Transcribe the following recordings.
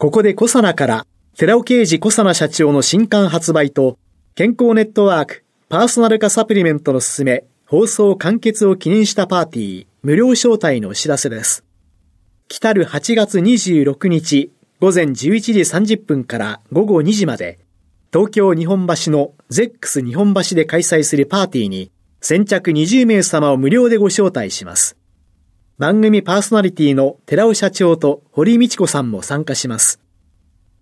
ここでコサナから寺尾啓二コサナ社長の新刊発売と健康ネットワークパーソナル化サプリメントのすすめ放送完結を記念したパーティー無料招待のお知らせです来たる8月26日午前11時30分から午後2時まで東京日本橋のゼックス日本橋で開催するパーティーに先着20名様を無料でご招待します。番組パーソナリティの寺尾社長と堀道子さんも参加します。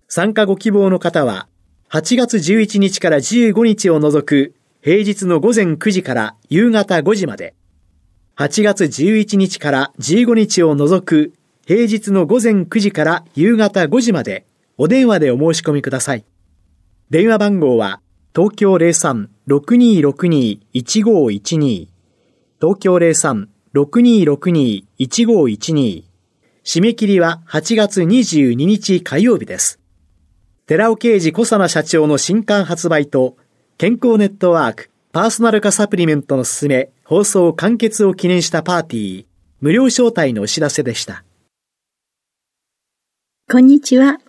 参加ご希望の方は8月11日から15日を除く平日の午前9時から夕方5時まで8月11日から15日を除く平日の午前9時から夕方5時までお電話でお申し込みください。電話番号は東京03-6262-1512東京03 6262-1512締め切りは8月22日火曜日です。寺尾刑事小佐奈社長の新刊発売と健康ネットワークパーソナル化サプリメントのすすめ放送完結を記念したパーティー無料招待のお知らせでした。こんにちは、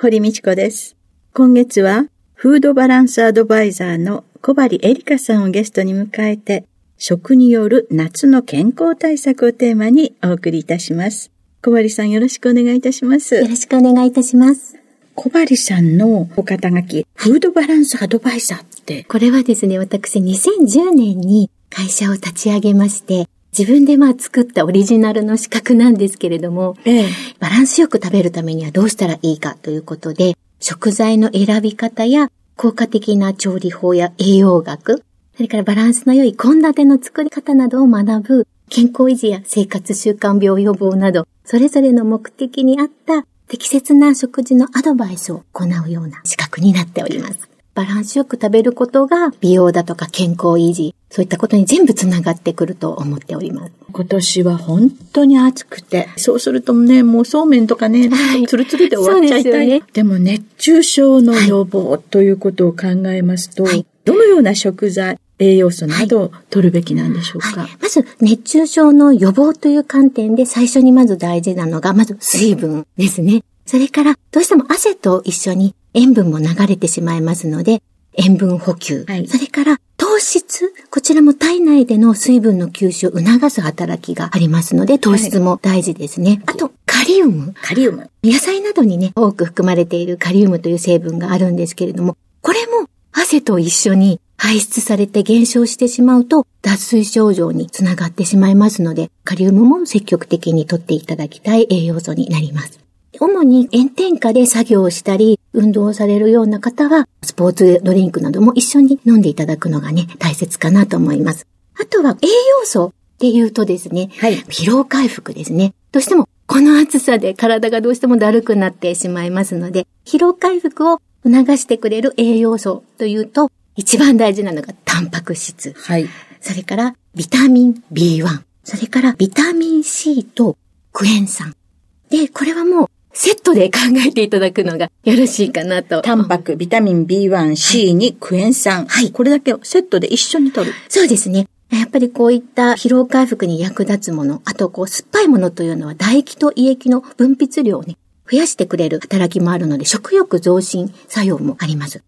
堀道子です。今月はフードバランスアドバイザーの小針エリカさんをゲストに迎えて、食による夏の健康対策をテーマにお送りいたします。小針さんよろしくお願いいたします。よろしくお願いいたします。小針さんのお肩書き、フードバランスアドバイザーって。これはですね、私2010年に会社を立ち上げまして、自分でまあ作ったオリジナルの資格なんですけれども、ええ、バランスよく食べるためにはどうしたらいいかということで、食材の選び方や効果的な調理法や栄養学、それからバランスの良い献立の作り方などを学ぶ健康維持や生活習慣病予防など、それぞれの目的に合った適切な食事のアドバイスを行うような資格になっております。バランスよく食べることが美容だとか健康維持、そういったことに全部つながってくると思っております。今年は本当に暑くて、そうするとね、もうそうめんとかね、はい、ツルツルで終わっちゃいたい。でね、でも熱中症の予防ということを考えますと、はい、どのような食材、栄養素などを取るべきなんでしょうか、はい、まず、熱中症の予防という観点で最初にまず大事なのが、まず水分ですね。それから、どうしても汗と一緒に塩分も流れてしまいますので、塩分補給。はい、それから、糖質。こちらも体内での水分の吸収を促す働きがありますので、糖質も大事ですね。はい、あと、カリウム。カリウム。野菜などにね、多く含まれているカリウムという成分があるんですけれども、これも汗と一緒に排出されて減少してしまうと、脱水症状につながってしまいますので、カリウムも積極的にとっていただきたい栄養素になります。主に炎天下で作業をしたり、運動をされるような方は、スポーツドリンクなども一緒に飲んでいただくのがね、大切かなと思います。あとは栄養素っていうとですね、はい、疲労回復ですね。どうしてもこの暑さで体がどうしてもだるくなってしまいますので、疲労回復を促してくれる栄養素というと、一番大事なのがタンパク質。はい。それからビタミン B1。それからビタミン C とクエン酸。で、これはもうセットで考えていただくのがよろしいかなと。タンパク、ビタミン B1、C にクエン酸。はい。これだけをセットで一緒に取る。そうですね。やっぱりこういった疲労回復に役立つもの、あとこう酸っぱいものというのは唾液と胃液の分泌量をね、増やしてくれる働きもあるので、食欲増進作用もあります。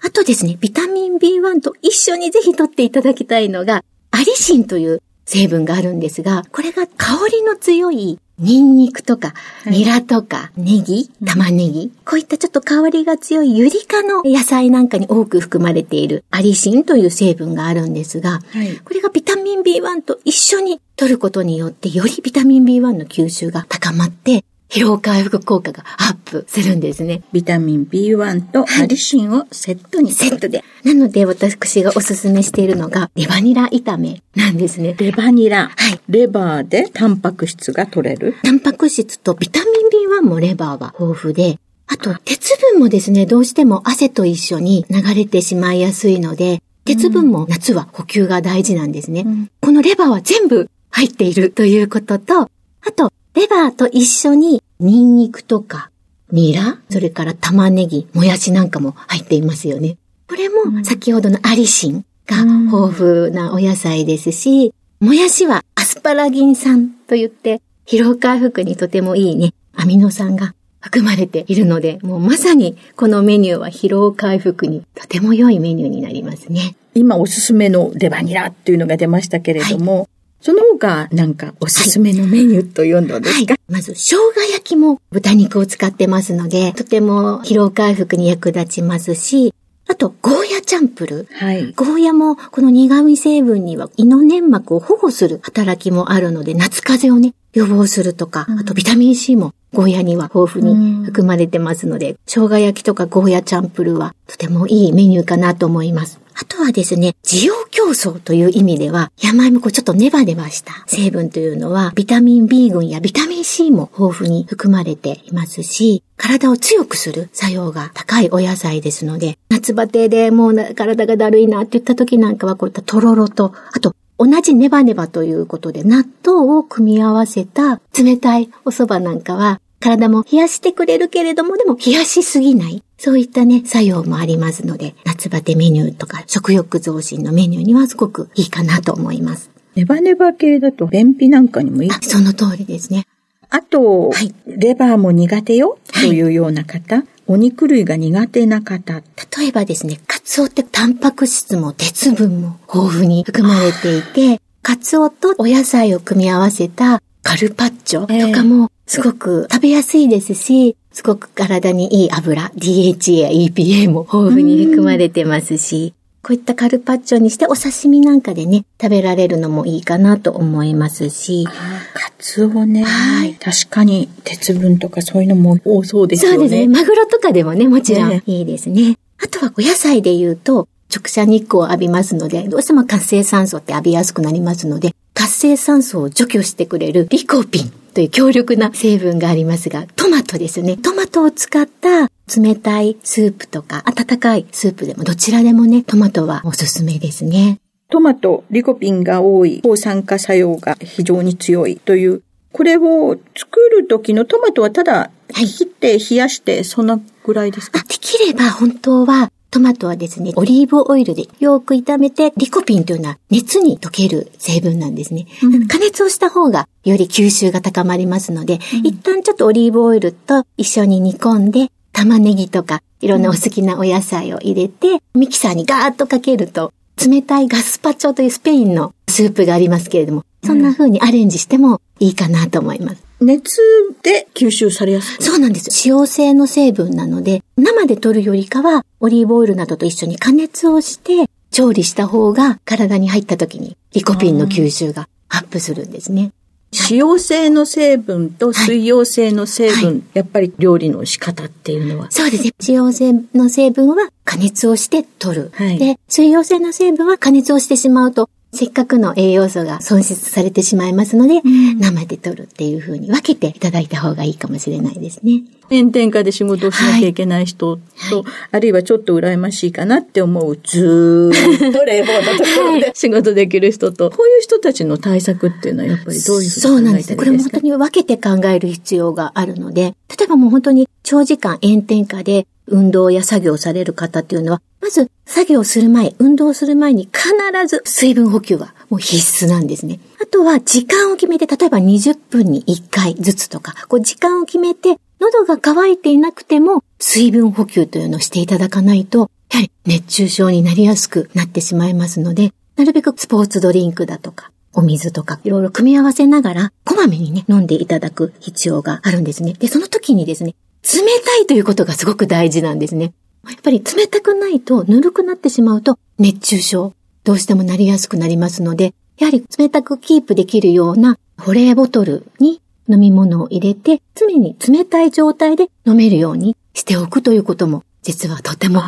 あとですね、ビタミン B1 と一緒にぜひ取っていただきたいのが、アリシンという成分があるんですが、これが香りの強いニンニクとか、ニラとか、ネギ、玉ねぎ、こういったちょっと香りが強いユリ科の野菜なんかに多く含まれているアリシンという成分があるんですが、はい、これがビタミン B1 と一緒に摂ることによって、よりビタミン B1 の吸収が高まって、疲労回復効果がアップするんですね。ビタミン B1 とアリシンをセットにセットで。なので私がおすすめしているのがレバニラ炒めなんですね。レバニラ。はい。レバーでタンパク質が取れる？タンパク質とビタミン B1 もレバーは豊富で、あと鉄分もですね、どうしても汗と一緒に流れてしまいやすいので、鉄分も夏は補給が大事なんですね。うんこのレバーは全部入っているということと、あと、レバーと一緒にニンニクとか、ニラ、それから玉ねぎ、もやしなんかも入っていますよね。これも先ほどのアリシンが豊富なお野菜ですし、もやしはアスパラギン酸といって、疲労回復にとてもいいね、アミノ酸が含まれているので、もうまさにこのメニューは疲労回復にとても良いメニューになりますね。今おすすめのレバニラっていうのが出ましたけれども、その他なんかおすすめのメニューというのですか、まず、生姜焼きも豚肉を使ってますので、とても疲労回復に役立ちますし、あと、ゴーヤチャンプルー。はい。ゴーヤもこの苦味成分には胃の粘膜を保護する働きもあるので、夏風邪をね、予防するとか、あとビタミン C もゴーヤには豊富に含まれてますので、生姜焼きとかゴーヤチャンプルーはとてもいいメニューかなと思います。あとはですね、滋養競争という意味では、山芋こうちょっとネバネバした。成分というのは、ビタミン B 群やビタミン C も豊富に含まれていますし、体を強くする作用が高いお野菜ですので、夏バテでもう体がだるいなって言った時なんかはこういったとろろと、あと同じネバネバということで納豆を組み合わせた冷たいお蕎麦なんかは体も冷やしてくれるけれどもでも冷やしすぎない。そういったね、作用もありますので、夏バテメニューとか食欲増進のメニューにはすごくいいかなと思います。ネバネバ系だと便秘なんかにもいいあ。その通りですね。あと、はいレバーも苦手よというような方、お肉類が苦手な方、例えばですね、カツオってタンパク質も鉄分も豊富に含まれていて、カツオとお野菜を組み合わせたカルパッチョとかもすごく食べやすいですし、すごく体にいい油、DHA や EPA も豊富に含まれてますし、こういったカルパッチョにしてお刺身なんかでね、食べられるのもいいかなと思いますし、カツオね。はい確かに鉄分とかそういうのも多そうですよね。そうですね。マグロとかでもね、もちろんねいいですね。あとはお野菜で言うと、直射日光を浴びますので、どうしても活性酸素って浴びやすくなりますので、活性酸素を除去してくれるリコピンという強力な成分がありますが、トマトですね。トマトを使った冷たいスープとか、温かいスープでもどちらでもね、トマトはおすすめですね。トマト、リコピンが多い、抗酸化作用が非常に強いという、これを作る時のトマトはただ、切って冷やして、そんなぐらいですか？あできれば本当はトマトはですね、オリーブオイルでよく炒めて、リコピンというのは熱に溶ける成分なんですね。加熱をした方がより吸収が高まりますので、一旦ちょっとオリーブオイルと一緒に煮込んで、玉ねぎとかいろんなお好きなお野菜を入れて、ミキサーにガーッとかけると、冷たいガスパチョというスペインのスープがありますけれども、そんな風にアレンジしてもいいかなと思います。熱で吸収されやすい。そうなんです。使用性の成分なので、生で取るよりかは、オリーブオイルなどと一緒に加熱をして、調理した方が体に入った時にリコピンの吸収がアップするんですね。使用性の成分と水溶性の成分、やっぱり料理の仕方っていうのは。そうですね。使用性の成分は加熱をして取る。はいで、水溶性の成分は加熱をしてしまうと、せっかくの栄養素が損失されてしまいますので、生で取るっていう風に分けていただいた方がいいかもしれないですね。炎天下で仕事をしなきゃいけない人と、あるいはちょっと羨ましいかなって思う、ずーっと冷房のところで仕事できる人と、こういう人たちの対策っていうのはやっぱりどういうふうそうなんです。に考えたこれも本らいいですか当に分けて考える必要があるので、例えばもう本当に長時間炎天下で運動や作業される方っていうのは、まず作業する前、運動する前に必ず水分補給はもう必須なんですね。あとは時間を決めて、例えば20分に1回ずつとか、こう時間を決めて、喉が渇いていなくても水分補給というのをしていただかないと、やはり熱中症になりやすくなってしまいますので、なるべくスポーツドリンクだとか、お水とかいろいろ組み合わせながら、こまめにね、飲んでいただく必要があるんですね。で、その時にですね、冷たいということがすごく大事なんですね。やっぱり冷たくないと、ぬるくなってしまうと、熱中症、どうしてもなりやすくなりますので、やはり冷たくキープできるような保冷ボトルに飲み物を入れて、常に冷たい状態で飲めるようにしておくということも、実はとても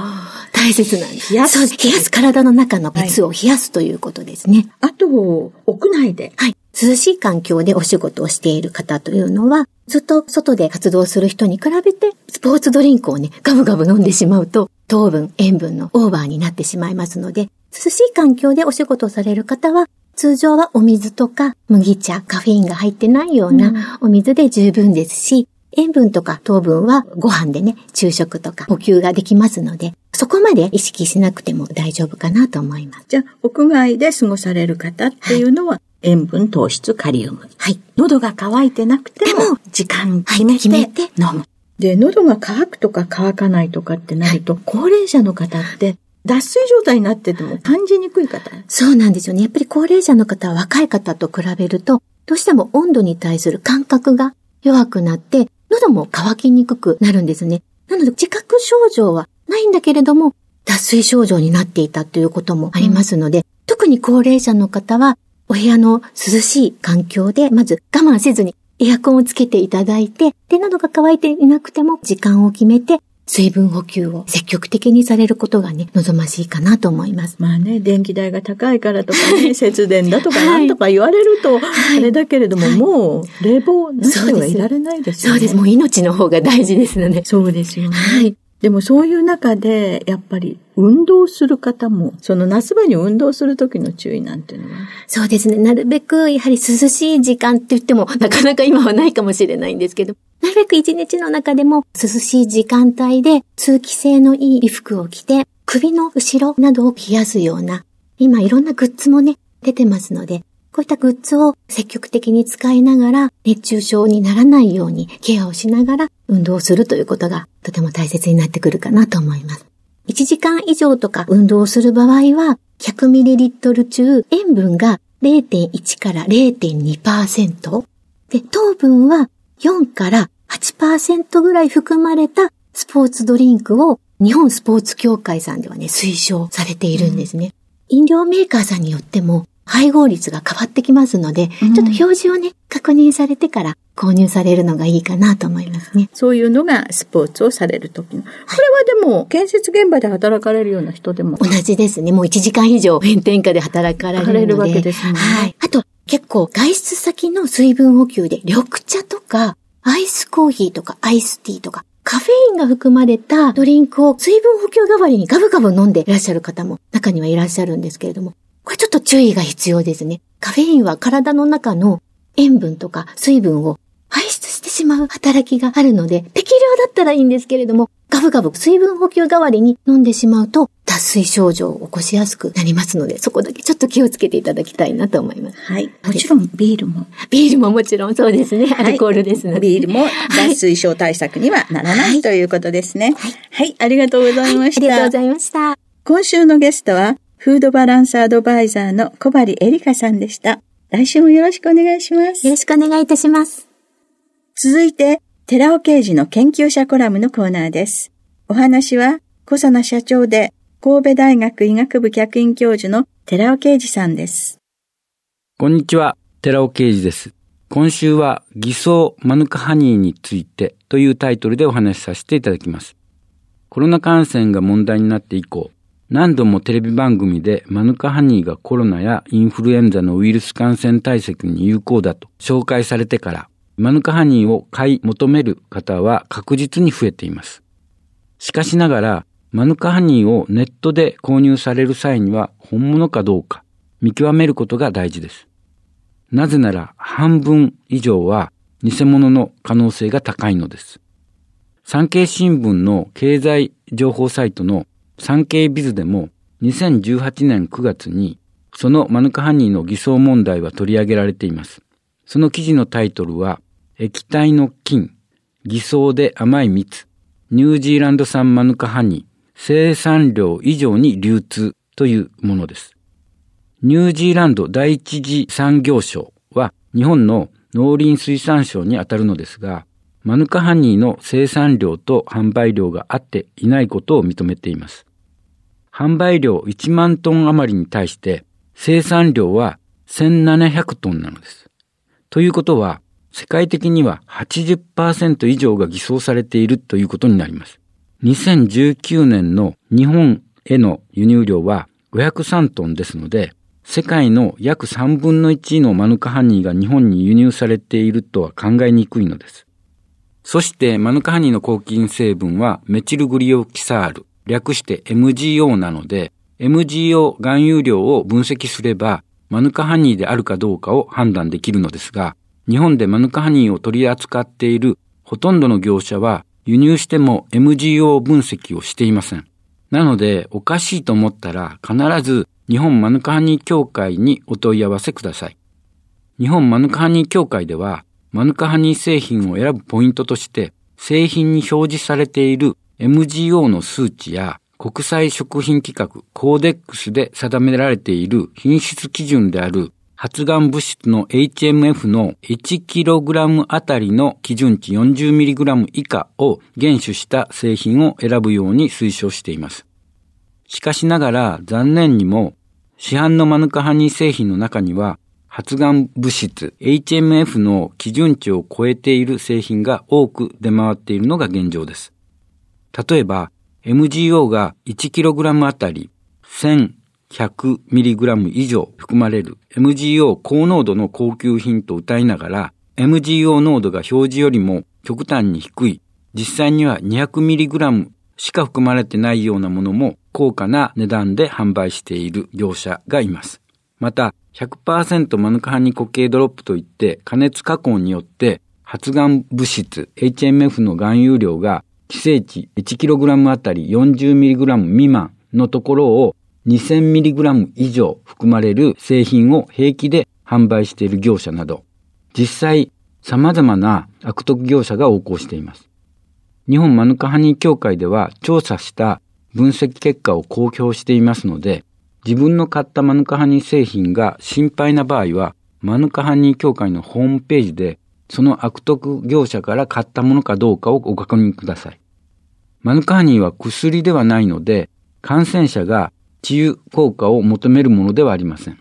大切なんです。冷やすそう冷やす体の中の熱を冷やすということですね。あと、屋内で。はい。涼しい環境でお仕事をしている方というのは、ずっと外で活動する人に比べて、スポーツドリンクをね、ガブガブ飲んでしまうと、糖分、塩分のオーバーになってしまいますので、涼しい環境でお仕事をされる方は、通常はお水とか麦茶、カフェインが入ってないようなお水で十分ですし、塩分とか糖分はご飯でね、昼食とか補給ができますので、そこまで意識しなくても大丈夫かなと思います。じゃあ、屋外で過ごされる方っていうのは、塩分、糖質、カリウム。はい。喉が渇いてなくても時間決めて,、決めて飲む。で、喉が渇くとか渇かないとかってなると、高齢者の方って、脱水状態になってても感じにくい方？そうなんですよね。やっぱり高齢者の方は若い方と比べると、どうしても温度に対する感覚が弱くなって、喉も渇きにくくなるんですね。なので、自覚症状はないんだけれども、脱水症状になっていたということもありますので、特に高齢者の方は、お部屋の涼しい環境で、まず我慢せずにエアコンをつけていただいて、で、喉が渇いていなくても時間を決めて、水分補給を積極的にされることがね、望ましいかなと思います。まあね、電気代が高いからとかね、節電だとかはいなんとか言われると、いあれだけれども、はいもう冷房なしではいられないですよね。そうです。もう命の方が大事ですので。そうですよね。はい。でもそういう中で、やっぱり運動する方も、その夏場に運動する時の注意なんていうのは、そうですね。なるべく、やはり涼しい時間って言っても、なかなか今はないかもしれないんですけど、なるべく一日の中でも涼しい時間帯で通気性のいい衣服を着て、首の後ろなどを冷やすような、今いろんなグッズもね、出てますので、こういったグッズを積極的に使いながら、熱中症にならないようにケアをしながら運動するということがとても大切になってくるかなと思います。1時間以上とか運動する場合は、100ml 中塩分が0.1から0.2%で、糖分は4から8%ぐらい含まれたスポーツドリンクを日本スポーツ協会さんではね、推奨されているんですね。飲料メーカーさんによっても配合率が変わってきますので、うんちょっと表示をね、確認されてから購入されるのがいいかなと思いますね。そういうのがスポーツをされる時の。これはでも、建設現場で働かれるような人でも同じですね。もう1時間以上炎天下で働かれるので。働れるわけですねはい。あと、結構外出先の水分補給で緑茶とか、アイスコーヒーとかアイスティーとか、カフェインが含まれたドリンクを水分補給代わりにガブガブ飲んでいらっしゃる方も中にはいらっしゃるんですけれども、これちょっと注意が必要ですね。カフェインは体の中の塩分とか水分を排出してしまう働きがあるので、適量だったらいいんですけれども、ガブガブ水分補給代わりに飲んでしまうと、脱水症状を起こしやすくなりますので、そこだけちょっと気をつけていただきたいなと思います。はい。もちろんビールも。ビールももちろんそうですね。アルコールですので。ビールも脱水症対策にはならない、ということですね。はい。ありがとうございました。ありがとうございました。今週のゲストは、フードバランスアドバイザーの小針エリカさんでした。来週もよろしくお願いしますよ。ろしくお願いいたします。続いて、寺尾刑事の研究者コラムのコーナーです。お話は、小佐奈社長で、神戸大学医学部客員教授の寺尾刑事さんです。こんにちは、寺尾啓二です。今週は偽装マヌカハニーについてというタイトルでお話しさせていただきます。コロナ感染が問題になって以降、何度もテレビ番組でマヌカハニーがコロナやインフルエンザのウイルス感染対策に有効だと紹介されてから、マヌカハニーを買い求める方は確実に増えています。しかしながら、マヌカハニーをネットで購入される際には本物かどうか見極めることが大事です。なぜなら半分以上は偽物の可能性が高いのです。産経新聞の経済情報サイトの産経ビズでも2018年9月にそのマヌカハニーの偽装問題は取り上げられています。その記事のタイトルは液体の菌、偽装で甘い蜜、ニュージーランド産マヌカハニー、生産量以上に流通というものです。ニュージーランド第一次産業省は日本の農林水産省にあたるのですが、マヌカハニーの生産量と販売量が合っていないことを認めています。販売量1万トン余りに対して生産量は1700トンなのです。ということは、世界的には80%以上が偽装されているということになります。2019年の日本への輸入量は503トンですので、世界の約3分の1のマヌカハニーが日本に輸入されているとは考えにくいのです。そしてマヌカハニーの抗菌成分はメチルグリオキサール、略して MGO なので、MGO 含有量を分析すれば、マヌカハニーであるかどうかを判断できるのですが、日本でマヌカハニーを取り扱っているほとんどの業者は輸入しても MGO 分析をしていません。なので、おかしいと思ったら必ず日本マヌカハニー協会にお問い合わせください。日本マヌカハニー協会では、マヌカハニー製品を選ぶポイントとして、製品に表示されている MGO の数値や国際食品規格コーデックスで定められている品質基準である発がん物質の HMF の 1kg あたりの基準値 40mg 以下を厳守した製品を選ぶように推奨しています。しかしながら残念にも市販のマヌカハニー製品の中には発がん物質 HMF の基準値を超えている製品が多く出回っているのが現状です。例えば MGO が 1kg あたり 1100mg 以上含まれる MGO 高濃度の高級品と歌いながら MGO 濃度が表示よりも極端に低い実際には 200mg しか含まれてないようなものも高価な値段で販売している業者がいます。また100%マヌカハニ固形ドロップといって加熱加工によって発がん物質 HMF の含有量が規制値 1kg あたり 40mg 未満のところを 2000mg 以上含まれる製品を平気で販売している業者など、実際様々な悪徳業者が横行しています。日本マヌカハニー協会では調査した分析結果を公表していますので、自分の買ったマヌカハニー製品が心配な場合は、マヌカハニー協会のホームページでその悪徳業者から買ったものかどうかをご確認ください。マヌカハニーは薬ではないので、感染者が治癒効果を求めるものではありません。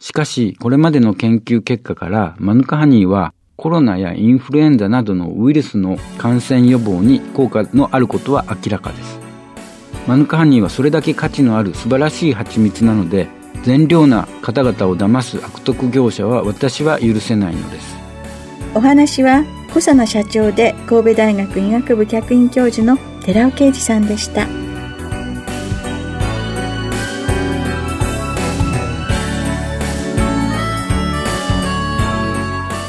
しかし、これまでの研究結果から、マヌカハニーはコロナやインフルエンザなどのウイルスの感染予防に効果のあることは明らかです。マヌカハニーはそれだけ価値のある素晴らしい蜂蜜なので、善良な方々を騙す悪徳業者は私は許せないのです。お話は小佐野社長で神戸大学医学部客員教授の寺尾啓二さんでした。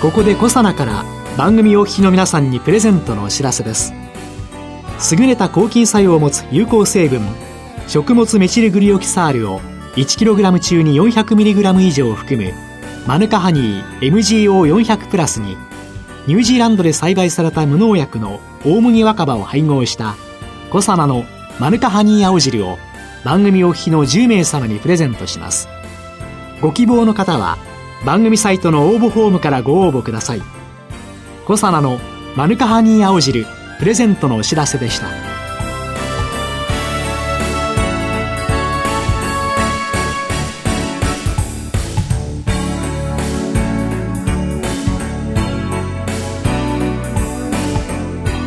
ここで小佐奈から番組お聞きの皆さんにプレゼントのお知らせです。優れた抗菌作用を持つ有効成分食物メチルグリオキサールを 1kg 中に 400mg 以上含むマヌカハニー MGO400 プラスにニュージーランドで栽培された無農薬の大麦若葉を配合したコサナのマヌカハニー青汁を番組お聞きの10名様にプレゼントします。ご希望の方は番組サイトの応募フォームからご応募ください。コサナのマヌカハニー青汁プレゼントのお知らせでした。